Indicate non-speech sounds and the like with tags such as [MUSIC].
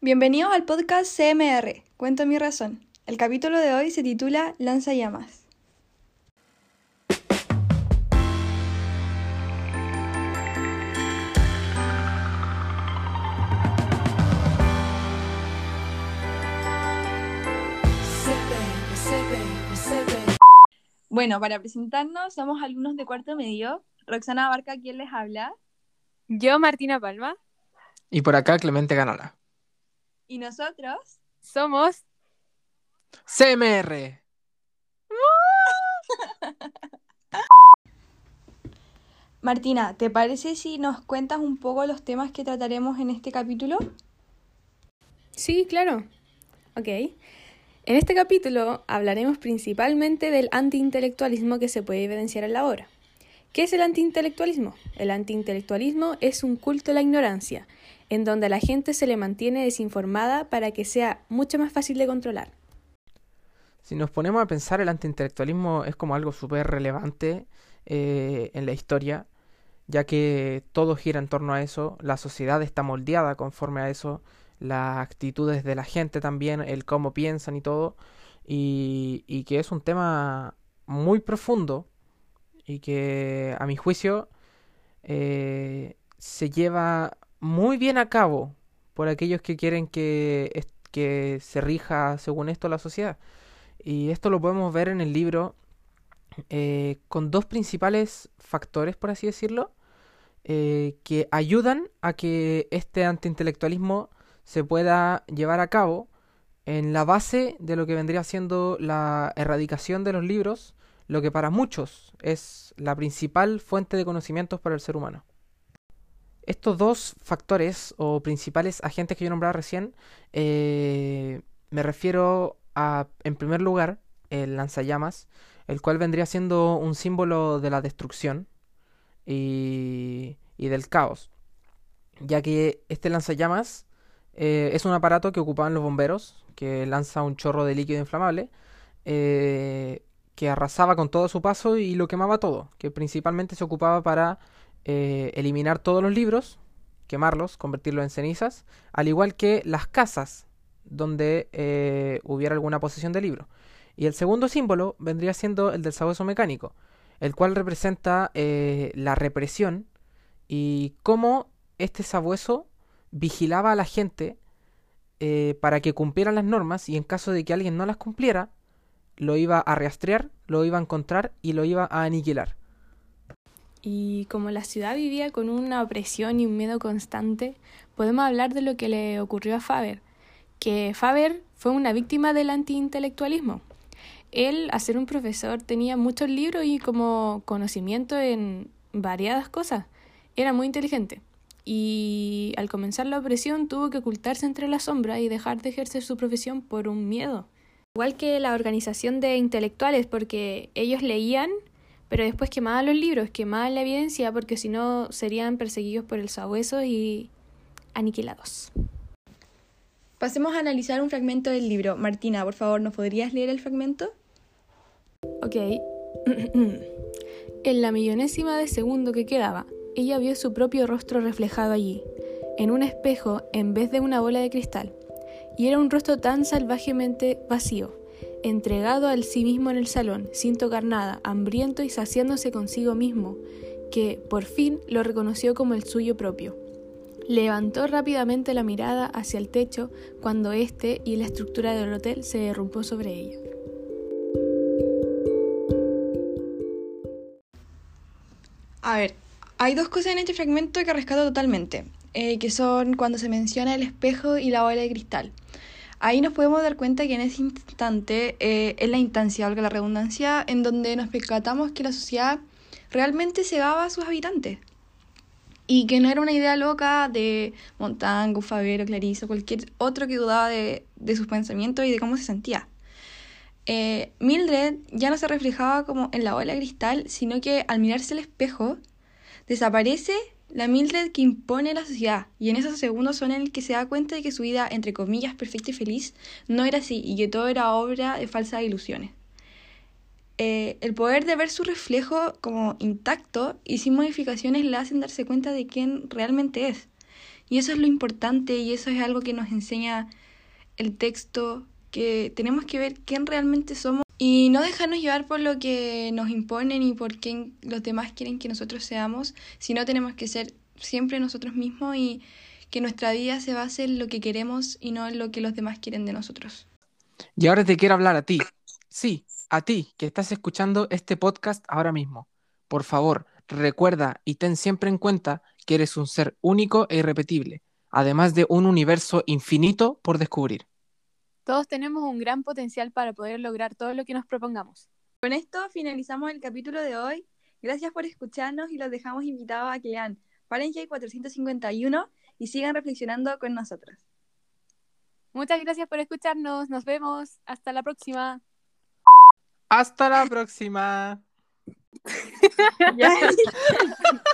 Bienvenidos al podcast CMR, Cuento mi razón. El capítulo de hoy se titula Lanza llamas. Bueno, para presentarnos, somos alumnos de cuarto medio. Roxana Barca, ¿quién les habla? Yo, Martina Palma. Y por acá, Clemente Ganola. Y nosotros somos CMR. [LAUGHS] Martina, ¿te parece si nos cuentas un poco los temas que trataremos en este capítulo? Sí, claro. Ok. En este capítulo hablaremos principalmente del antiintelectualismo que se puede evidenciar en la obra. ¿Qué es el antiintelectualismo? El antiintelectualismo es un culto a la ignorancia, en donde a la gente se le mantiene desinformada para que sea mucho más fácil de controlar. Si nos ponemos a pensar, el antiintelectualismo es como algo súper relevante eh, en la historia, ya que todo gira en torno a eso, la sociedad está moldeada conforme a eso, las actitudes de la gente también, el cómo piensan y todo, y, y que es un tema muy profundo y que a mi juicio eh, se lleva muy bien a cabo por aquellos que quieren que, que se rija según esto la sociedad. Y esto lo podemos ver en el libro eh, con dos principales factores, por así decirlo, eh, que ayudan a que este antiintelectualismo se pueda llevar a cabo en la base de lo que vendría siendo la erradicación de los libros, lo que para muchos es la principal fuente de conocimientos para el ser humano. Estos dos factores o principales agentes que yo nombraba recién, eh, me refiero a, en primer lugar, el lanzallamas, el cual vendría siendo un símbolo de la destrucción y, y del caos, ya que este lanzallamas eh, es un aparato que ocupaban los bomberos, que lanza un chorro de líquido inflamable, eh, que arrasaba con todo su paso y lo quemaba todo, que principalmente se ocupaba para eh, eliminar todos los libros, quemarlos, convertirlos en cenizas, al igual que las casas donde hubiera alguna posesión de libro. Y el segundo símbolo vendría siendo el del sabueso mecánico, el cual representa la represión y cómo este sabueso vigilaba a la gente eh, para que cumplieran las normas y en caso de que alguien no las cumpliera, lo iba a rastrear, lo iba a encontrar y lo iba a aniquilar. Y como la ciudad vivía con una opresión y un miedo constante, podemos hablar de lo que le ocurrió a Faber, que Faber fue una víctima del antiintelectualismo. Él, a ser un profesor, tenía muchos libros y como conocimiento en variadas cosas. Era muy inteligente y al comenzar la opresión tuvo que ocultarse entre la sombra y dejar de ejercer su profesión por un miedo. Igual que la organización de intelectuales, porque ellos leían, pero después quemaban los libros, quemaban la evidencia, porque si no serían perseguidos por el sabueso y aniquilados. Pasemos a analizar un fragmento del libro. Martina, por favor, ¿nos podrías leer el fragmento? Ok. [CLEARS THROAT] en la millonésima de segundo que quedaba, ella vio su propio rostro reflejado allí, en un espejo en vez de una bola de cristal, y era un rostro tan salvajemente vacío, entregado al sí mismo en el salón, sin tocar nada, hambriento y saciándose consigo mismo, que por fin lo reconoció como el suyo propio. Levantó rápidamente la mirada hacia el techo cuando éste y la estructura del hotel se derrumbó sobre ella. A ver, hay dos cosas en este fragmento que rescato totalmente, eh, que son cuando se menciona el espejo y la bola de cristal. Ahí nos podemos dar cuenta que en ese instante eh, es la instancia, valga la redundancia, en donde nos percatamos que la sociedad realmente cegaba a sus habitantes. Y que no era una idea loca de Montango, Favero, Clarice o cualquier otro que dudaba de, sus pensamientos y de cómo se sentía. Eh, Mildred ya no se reflejaba como en la bola de cristal, sino que al mirarse al espejo Desaparece la Mildred que impone la sociedad y en esos segundos son el que se da cuenta de que su vida, entre comillas, perfecta y feliz, no era así y que todo era obra de falsas ilusiones. Eh, el poder de ver su reflejo como intacto y sin modificaciones le hacen darse cuenta de quién realmente es. Y eso es lo importante y eso es algo que nos enseña el texto, que tenemos que ver quién realmente somos y no dejarnos llevar por lo que nos imponen y por quién los demás quieren que nosotros seamos, sino tenemos que ser siempre nosotros mismos y que nuestra vida se base en lo que queremos y no en lo que los demás quieren de nosotros. Y ahora te quiero hablar a ti. Sí, a ti que estás escuchando este podcast ahora mismo. Por favor, recuerda y ten siempre en cuenta que eres un ser único e irrepetible, además de un universo infinito por descubrir. Todos tenemos un gran potencial para poder lograr todo lo que nos propongamos. Con esto finalizamos el capítulo de hoy. Gracias por escucharnos y los dejamos invitados a que lean Fahrenheit 451 y sigan reflexionando con nosotros. Muchas gracias por escucharnos. Nos vemos. Hasta la próxima. Hasta la próxima. [LAUGHS] [LAUGHS]